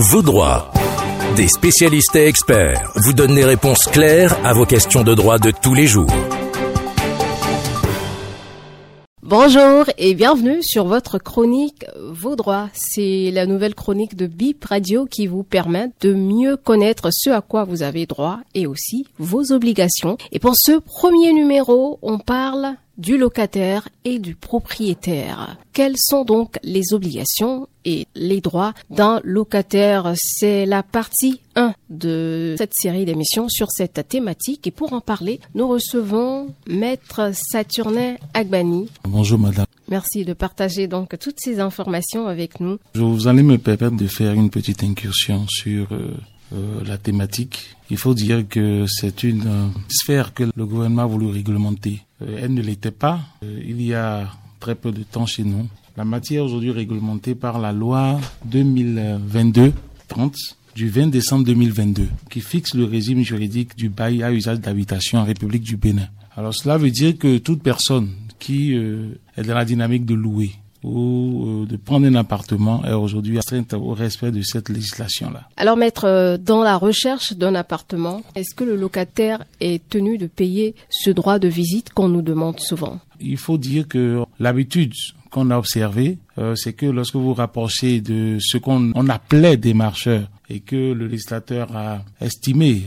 Vos droits. Des spécialistes et experts vous donnent des réponses claires à vos questions de droit de tous les jours. Bonjour et bienvenue sur votre chronique Vos droits. C'est la nouvelle chronique de BIP Radio qui vous permet de mieux connaître ce à quoi vous avez droit et aussi vos obligations. Et pour ce premier numéro, on parle du locataire et du propriétaire. Quelles sont donc les obligations et les droits d'un locataire? C'est la partie 1 de cette série d'émissions sur cette thématique et pour en parler, nous recevons maître Saturnin Agbani. Bonjour madame. Merci de partager donc toutes ces informations avec nous. Je vous allez me permettre de faire une petite incursion sur euh, euh, la thématique. Il faut dire que c'est une euh, sphère que le gouvernement a voulu réglementer. Euh, elle ne l'était pas il y a très peu de temps chez nous. La matière aujourd'hui réglementée par la loi 2022-30 du 20 décembre 2022 qui fixe le régime juridique du bail à usage d'habitation en République du Bénin. Alors cela veut dire que toute personne qui est dans la dynamique de louer ou euh, de prendre un appartement est aujourd'hui astreinte au respect de cette législation-là. Alors maître, euh, dans la recherche d'un appartement, est-ce que le locataire est tenu de payer ce droit de visite qu'on nous demande souvent? Il faut dire que l'habitude qu'on a observé, euh, c'est que lorsque vous rapprochez de ce qu'on appelait des marcheurs et que le législateur a estimé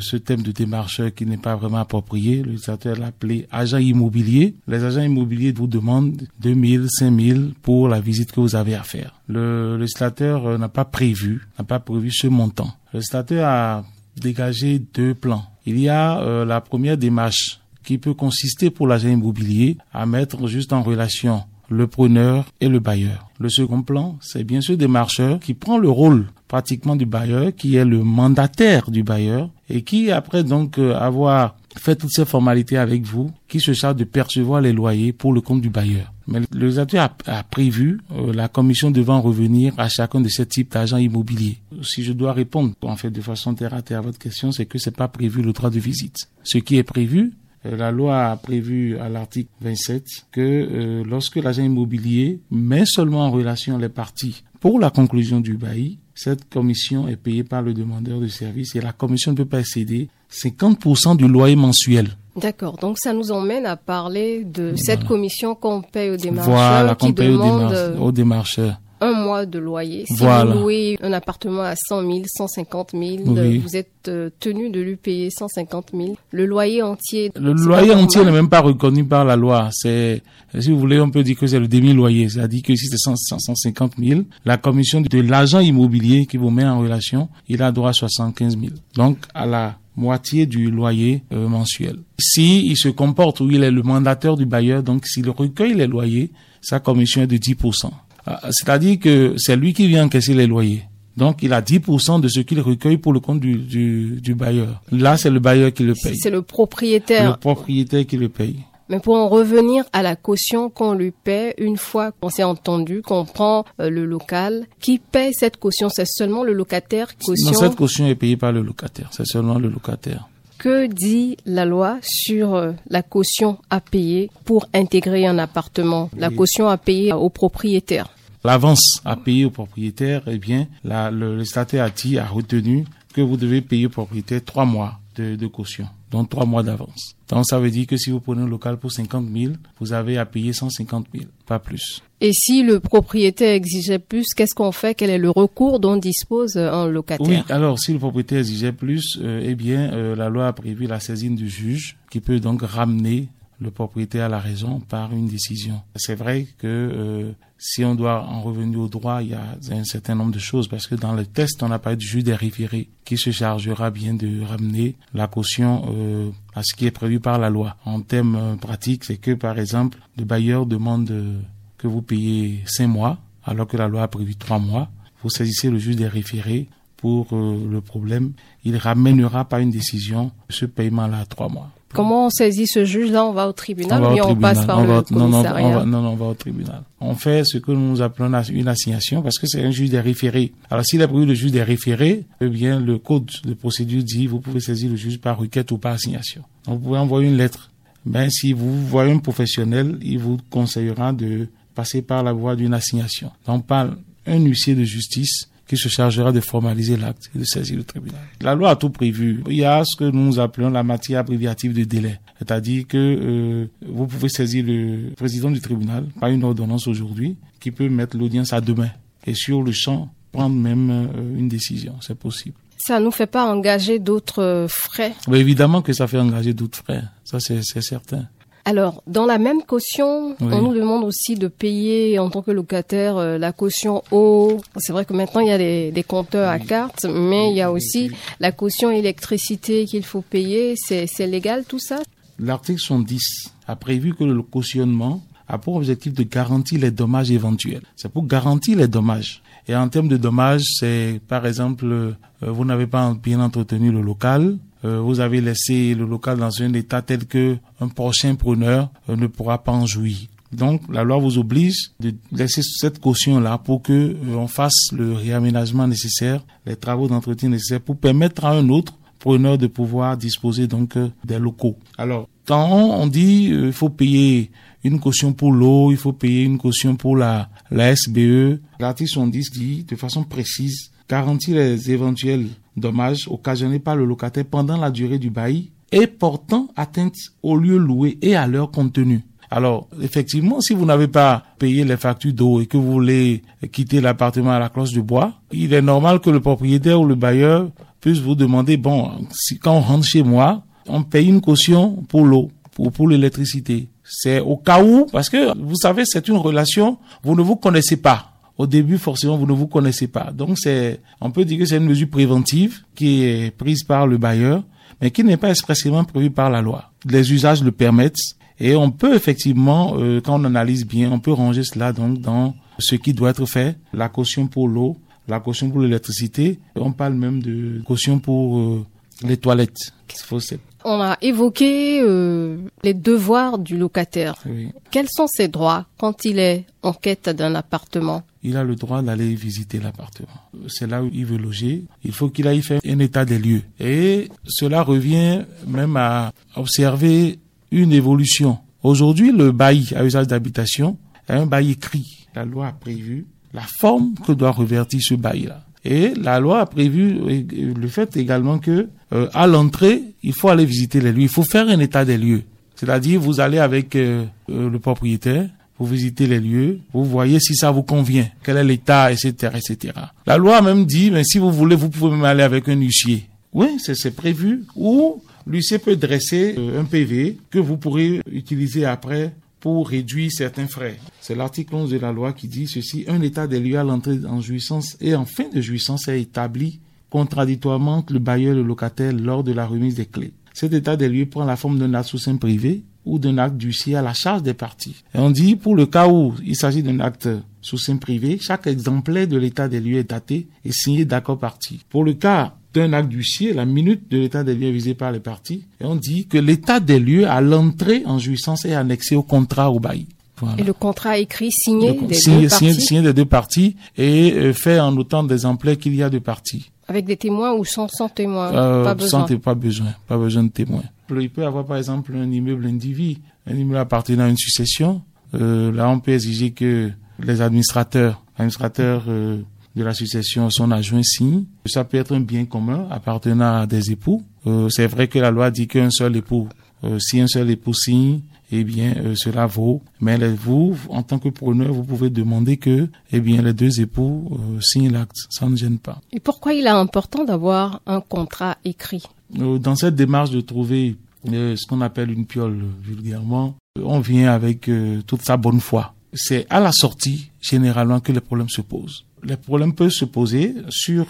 ce thème de démarcheur qui n'est pas vraiment approprié, le législateur l'a appelé agent immobilier. Les agents immobiliers vous demandent 2000, 5000 pour la visite que vous avez à faire. Le législateur euh, n'a pas prévu, n'a pas prévu ce montant. Le législateur a dégagé deux plans. Il y a euh, la première démarche qui peut consister pour l'agent immobilier à mettre juste en relation le preneur et le bailleur. Le second plan, c'est bien sûr des marcheurs qui prend le rôle pratiquement du bailleur, qui est le mandataire du bailleur et qui, après donc euh, avoir fait toutes ces formalités avec vous, qui se charge de percevoir les loyers pour le compte du bailleur. Mais le législateur a, prévu euh, la commission devant revenir à chacun de ces types d'agents immobiliers. Si je dois répondre en fait de façon terre à votre question, c'est que c'est pas prévu le droit de visite. Ce qui est prévu, la loi a prévu à l'article 27 que euh, lorsque l'agent immobilier met seulement en relation les parties pour la conclusion du bail, cette commission est payée par le demandeur de service et la commission ne peut pas excéder 50% du loyer mensuel. D'accord, donc ça nous emmène à parler de cette commission qu'on paye aux démarcheurs voilà, qu'on paye aux démarcheurs un mois de loyer. Si vous louez un appartement à 100 000, 150 000, vous êtes euh, tenu de lui payer 150 000. Le loyer entier. Le loyer entier n'est même pas reconnu par la loi. C'est, si vous voulez, on peut dire que c'est le demi-loyer. C'est-à-dire que si c'est 150 000, la commission de l'agent immobilier qui vous met en relation, il a droit à 75 000. Donc, à la moitié du loyer euh, mensuel. Si il se comporte ou il est le mandataire du bailleur, donc s'il recueille les loyers, sa commission est de 10%. Ah, c'est-à-dire que c'est lui qui vient encaisser les loyers. Donc, il a 10% de ce qu'il recueille pour le compte du, du, du bailleur. Là, c'est le bailleur qui le paye. C'est le propriétaire. Le propriétaire qui le paye. Mais pour en revenir à la caution qu'on lui paie, une fois qu'on s'est entendu, qu'on prend euh, le local, qui paie cette caution? C'est seulement le locataire caution Non, cette caution est payée par le locataire. C'est seulement le locataire. Que dit la loi sur euh, la caution à payer pour intégrer un appartement? La caution à payer au propriétaire l'avance à payer au propriétaire, eh bien, la, le, statut a dit, a retenu que vous devez payer au propriétaire trois mois de, de caution, donc trois mois d'avance. Donc ça veut dire que si vous prenez un local pour 50 000, vous avez à payer 150 000, pas plus. Et si le propriétaire exigeait plus, qu'est-ce qu'on fait? Quel est le recours dont dispose un locataire? Oui, alors si le propriétaire exigeait plus, euh, eh bien, euh, la loi a prévu la saisine du juge qui peut donc ramener le propriétaire à la raison par une décision. C'est vrai que euh, si on doit en revenir au droit, il y a un certain nombre de choses parce que dans le test, on n'a pas du juge des référés qui se chargera bien de ramener la caution euh, à ce qui est prévu par la loi. En termes euh, pratiques, c'est que par exemple, le bailleur demande que vous payez cinq mois alors que la loi a prévu trois mois. Vous saisissez le juge des référés pour le problème. Il ramènera pas une décision ce paiement-là à trois mois. Comment on saisit ce juge-là? On va au tribunal ou on passe par le commissariat? non, non, on va, au tribunal. On fait ce que nous appelons une assignation parce que c'est un juge des référés. Alors s'il a prévu le juge des référés, eh bien le code de procédure dit vous pouvez saisir le juge par requête ou par assignation. Donc, vous pouvez envoyer une lettre. Ben si vous voyez un professionnel, il vous conseillera de passer par la voie d'une assignation. Donc par un huissier de justice qui se chargera de formaliser l'acte et de saisir le tribunal. La loi a tout prévu. Il y a ce que nous appelons la matière abréviative de délai. C'est-à-dire que euh, vous pouvez saisir le président du tribunal par une ordonnance aujourd'hui qui peut mettre l'audience à demain. Et sur le champ, prendre même euh, une décision. C'est possible. Ça nous fait pas engager d'autres frais? Évidemment que ça fait engager d'autres frais. Ça, c'est certain. Alors, dans la même caution, on nous demande aussi de payer en tant que locataire euh, la caution eau. C'est vrai que maintenant il y a des, compteurs à carte, mais il y a aussi la caution électricité qu'il faut payer. C'est légal tout ça? L'article 110 a prévu que le cautionnement a pour objectif de garantir les dommages éventuels. C'est pour garantir les dommages. Et en termes de dommages, c'est par exemple, euh, vous n'avez pas bien entretenu le local, euh, vous avez laissé le local dans un état tel que un prochain preneur euh, ne pourra pas en jouir. Donc la loi vous oblige de laisser cette caution là pour que on fasse le réaménagement nécessaire, les travaux d'entretien nécessaires pour permettre à un autre preneur de pouvoir disposer donc des locaux. Alors quand on dit il faut payer une caution pour l'eau, il faut payer une caution pour la, la SBE. L'article 70 dit de façon précise garantir les éventuels dommages occasionnés par le locataire pendant la durée du bail et portant atteinte au lieu loué et à leur contenu. Alors, effectivement, si vous n'avez pas payé les factures d'eau et que vous voulez quitter l'appartement à la cloche de bois, il est normal que le propriétaire ou le bailleur puisse vous demander, bon, si, quand on rentre chez moi, on paye une caution pour l'eau ou pour l'électricité. C'est au cas où, parce que vous savez, c'est une relation, vous ne vous connaissez pas. Au début, forcément, vous ne vous connaissez pas. Donc, c'est, on peut dire que c'est une mesure préventive qui est prise par le bailleur, mais qui n'est pas expressément prévue par la loi. Les usages le permettent et on peut effectivement, euh, quand on analyse bien, on peut ranger cela donc dans ce qui doit être fait, la caution pour l'eau, la caution pour l'électricité. On parle même de caution pour euh, les toilettes. On a évoqué euh, les devoirs du locataire. Quels sont ses droits quand il est en quête d'un appartement? Il a le droit d'aller visiter l'appartement. C'est là où il veut loger. Il faut qu'il aille faire un état des lieux. Et cela revient même à observer une évolution. Aujourd'hui, le bail à usage d'habitation est un bail écrit. La loi a prévu la forme que doit revertir ce bail-là. Et la loi a prévu le fait également que euh, à l'entrée, il faut aller visiter les lieux. Il faut faire un état des lieux. C'est-à-dire, vous allez avec euh, euh, le propriétaire, vous visitez les lieux, vous voyez si ça vous convient, quel est l'état, etc., etc. La loi même dit, mais si vous voulez, vous pouvez même aller avec un huissier. Oui, c'est prévu. Ou l'huissier peut dresser un PV que vous pourrez utiliser après pour réduire certains frais. C'est l'article 11 de la loi qui dit ceci, un état des lieux à l'entrée en jouissance et en fin de jouissance est établi contradictoirement entre le bailleur et le locataire lors de la remise des clés. Cet état des lieux prend la forme d'un sein privé ou d'un acte d'huissier à la charge des parties. Et on dit, pour le cas où il s'agit d'un acte sous sein privé, chaque exemplaire de l'état des lieux est daté et signé d'accord partie. Pour le cas d'un acte d'huissier, la minute de l'état des lieux est visée par les parties, et on dit que l'état des lieux à l'entrée en jouissance est annexé au contrat au bail. Et le contrat écrit signé des deux parties signé des deux parties et euh, fait en autant d'exemplaires qu'il y a de parties. Avec des témoins ou sans, sans témoins euh, Pas besoin. Sans, pas besoin, pas besoin de témoins. Il peut y avoir par exemple un immeuble individu, un immeuble appartenant à une succession. Euh, là, on peut exiger que les administrateurs, administrateurs euh, de la succession, son adjoint signe. Ça peut être un bien commun appartenant à des époux. Euh, c'est vrai que la loi dit qu'un seul époux, euh, si un seul époux signe, eh bien, euh, cela vaut. Mais vous, en tant que preneur, vous pouvez demander que, eh bien, les deux époux euh, signent l'acte. Ça ne gêne pas. Et pourquoi il est important d'avoir un contrat écrit? Euh, Dans cette démarche de trouver ce qu'on appelle une piole vulgairement, on vient avec toute sa bonne foi. C'est à la sortie, généralement, que les problèmes se posent. Les problèmes peuvent se poser sur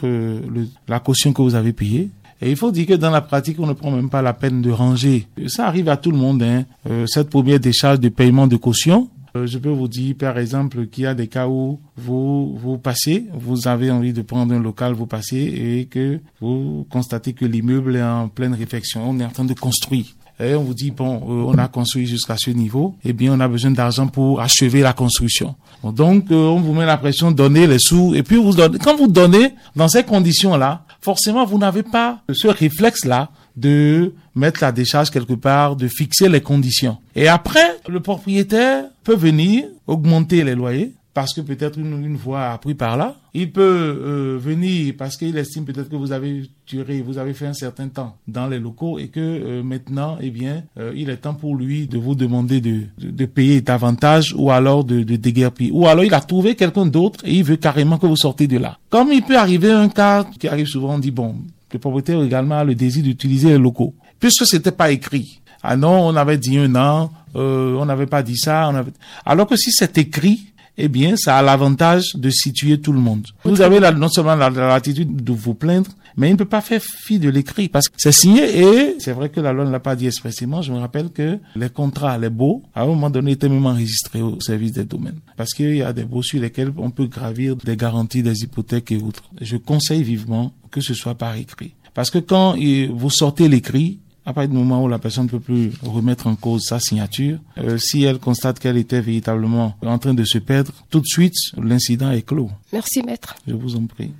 la caution que vous avez payée, et il faut dire que dans la pratique, on ne prend même pas la peine de ranger. Ça arrive à tout le monde, hein. Euh, cette première décharge de paiement de caution. Euh, je peux vous dire, par exemple, qu'il y a des cas où vous, vous passez, vous avez envie de prendre un local, vous passez et que vous constatez que l'immeuble est en pleine réflexion. On est en train de construire. Et on vous dit, bon, euh, on a construit jusqu'à ce niveau, eh bien, on a besoin d'argent pour achever la construction. donc, on vous met la pression, donnez les sous, et puis vous donnez, quand vous donnez dans ces conditions-là, forcément, vous n'avez pas ce réflexe-là de mettre la décharge quelque part, de fixer les conditions. Et après, le propriétaire peut venir augmenter les loyers parce que peut-être une, une voix a pris par là. Il peut euh, venir parce qu'il estime peut-être que vous avez duré, vous avez fait un certain temps dans les locaux et que euh, maintenant, eh bien, euh, il est temps pour lui de vous demander de, de, payer davantage ou alors de, de déguerpir. Ou alors il a trouvé quelqu'un d'autre et il veut carrément que vous sortez de là. Comme il peut arriver un cas qui arrive souvent, on dit bon, le propriétaire également a le désir d'utiliser les locaux. Puisque c'était pas écrit. Ah non, on avait dit un an, euh, on n'avait pas dit ça. On avait... Alors que si c'est écrit, eh bien, ça a l'avantage de situer tout le monde. Vous avez la, non seulement la, latitude de vous plaindre, mais il ne peut pas faire fi de l'écrit parce que c'est signé et c'est vrai que la loi ne l'a pas dit expressément. Je me rappelle que les contrats, les baux, à un moment donné, étaient même enregistrés au service des domaines parce qu'il y a des baux sur lesquels on peut gravir des garanties, des hypothèques et autres. Je conseille vivement que ce soit par écrit. Parce que quand vous sortez l'écrit, à partir du moment où la personne ne peut plus remettre en cause sa signature, euh, si elle constate qu'elle était véritablement en train de se perdre, tout de suite, l'incident est clos. Merci, maître. Je vous en prie.